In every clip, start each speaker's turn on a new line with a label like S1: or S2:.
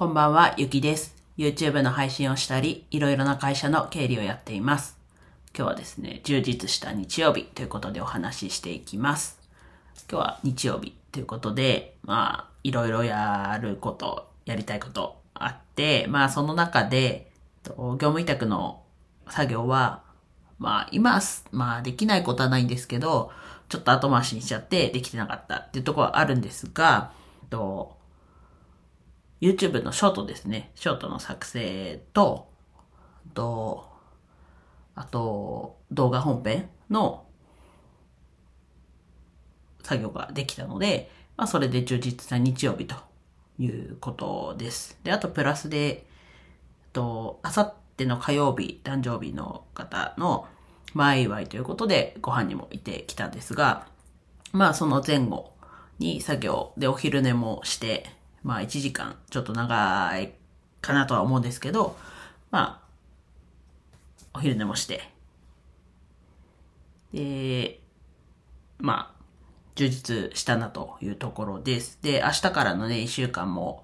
S1: こんばんは、ゆきです。YouTube の配信をしたり、いろいろな会社の経理をやっています。今日はですね、充実した日曜日ということでお話ししていきます。今日は日曜日ということで、まあ、いろいろやること、やりたいことあって、まあ、その中で、業務委託の作業は、まあ、今、まあ、できないことはないんですけど、ちょっと後回しにしちゃってできてなかったっていうところはあるんですが、と YouTube のショートですね。ショートの作成と、と、あと、動画本編の作業ができたので、まあ、それで充実な日曜日ということです。で、あと、プラスで、と、あさっての火曜日、誕生日の方の前祝いということで、ご飯にも行ってきたんですが、まあ、その前後に作業でお昼寝もして、まあ、1時間、ちょっと長いかなとは思うんですけど、まあ、お昼寝もして、で、まあ、充実したなというところです。で、明日からのね、1週間も、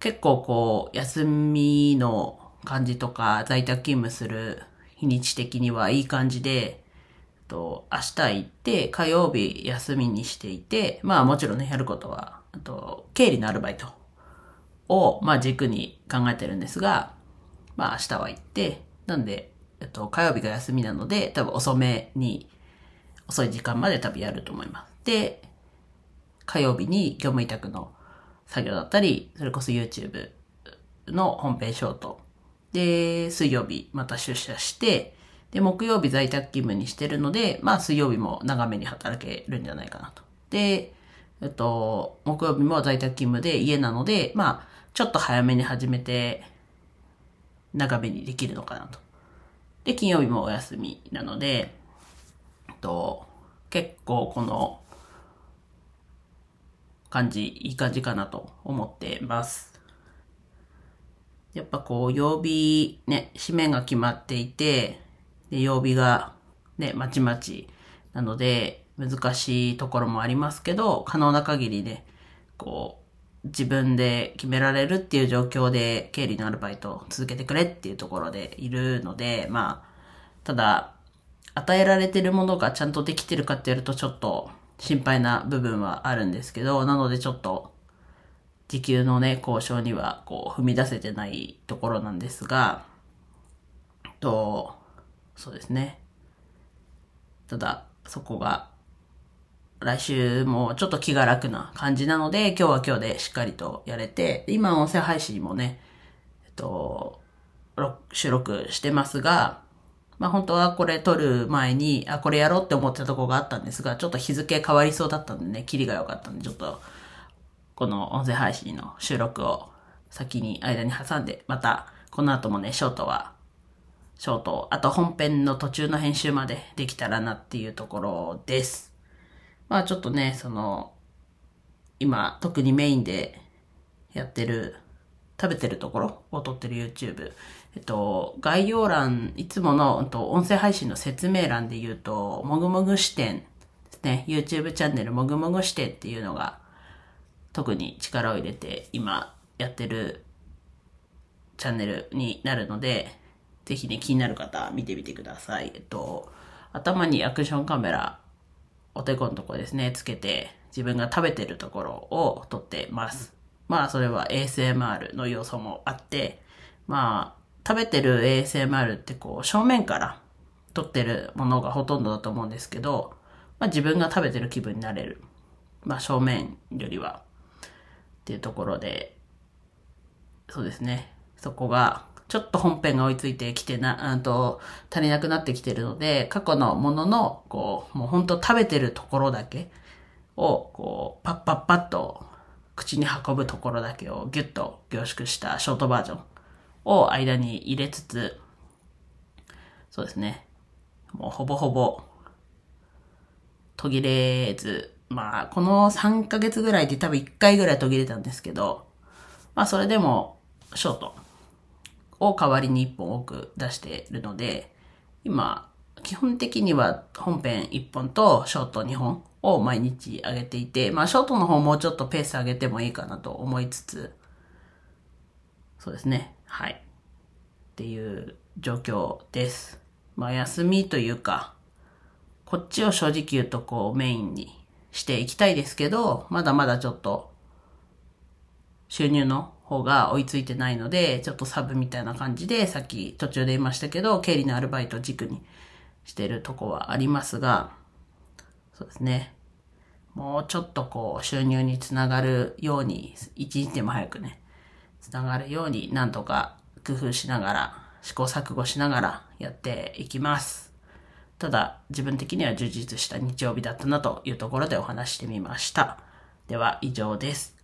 S1: 結構こう、休みの感じとか、在宅勤務する日にち的にはいい感じで、と明日行って、火曜日休みにしていて、まあもちろんね、やることは、と、経理のアルバイトを、まあ軸に考えてるんですが、まあ明日は行って、なんで、えっと、火曜日が休みなので、多分遅めに、遅い時間まで多分やると思います。で、火曜日に業務委託の作業だったり、それこそ YouTube の本編ショート。で、水曜日また出社して、で、木曜日在宅勤務にしてるので、まあ水曜日も長めに働けるんじゃないかなと。で、えっと、木曜日も在宅勤務で家なので、まあ、ちょっと早めに始めて、長めにできるのかなと。で、金曜日もお休みなので、えっと、結構この感じ、いい感じかなと思ってます。やっぱこう、曜日ね、紙面が決まっていて、で、曜日がね、まちまちなので、難しいところもありますけど、可能な限りね、こう、自分で決められるっていう状況で経理のアルバイトを続けてくれっていうところでいるので、まあ、ただ、与えられてるものがちゃんとできてるかってやるとちょっと心配な部分はあるんですけど、なのでちょっと時給のね、交渉にはこう踏み出せてないところなんですが、と、そうですね。ただ、そこが来週もちょっと気が楽な感じなので、今日は今日でしっかりとやれて、今音声配信もね、えっと、収録してますが、まあ本当はこれ撮る前に、あ、これやろうって思ってたとこがあったんですが、ちょっと日付変わりそうだったんでね、キリが良かったんで、ちょっと、この音声配信の収録を先に間に挟んで、また、この後もね、ショートは、ショート、あと本編の途中の編集までできたらなっていうところです。まあちょっとね、その、今、特にメインでやってる、食べてるところを撮ってる YouTube。えっと、概要欄、いつもの、と、音声配信の説明欄で言うと、もぐもぐ視点ですね。YouTube チャンネルもぐもぐ視点っていうのが、特に力を入れて今やってるチャンネルになるので、ぜひね、気になる方見てみてください。えっと、頭にアクションカメラ、お手このとこですね、つけて、自分が食べてるところを撮ってます。まあ、それは ASMR の要素もあって、まあ、食べてる ASMR ってこう、正面から撮ってるものがほとんどだと思うんですけど、まあ自分が食べてる気分になれる。まあ正面よりは。っていうところで、そうですね。そこが、ちょっと本編が追いついてきてな、あと、足りなくなってきてるので、過去のものの、こう、もう本当食べてるところだけを、こう、パッパッパッと口に運ぶところだけをギュッと凝縮したショートバージョンを間に入れつつ、そうですね。もうほぼほぼ途切れず、まあ、この3ヶ月ぐらいで多分1回ぐらい途切れたんですけど、まあそれでもショートを代わりに1本多く出しているので、今、基本的には本編1本とショート2本を毎日上げていて、まあショートの方もうちょっとペース上げてもいいかなと思いつつ、そうですね。はい。っていう状況です。まあ休みというか、こっちを正直言うとこうメインにしていきたいですけど、まだまだちょっと収入の方が追いついてないので、ちょっとサブみたいな感じで、さっき途中で言いましたけど、経理のアルバイト軸にしてるとこはありますが、そうですね。もうちょっとこう収入につながるように、一日でも早くね、つながるようになんとか工夫しながら、試行錯誤しながらやっていきます。ただ、自分的には充実した日曜日だったなというところでお話してみました。では以上です。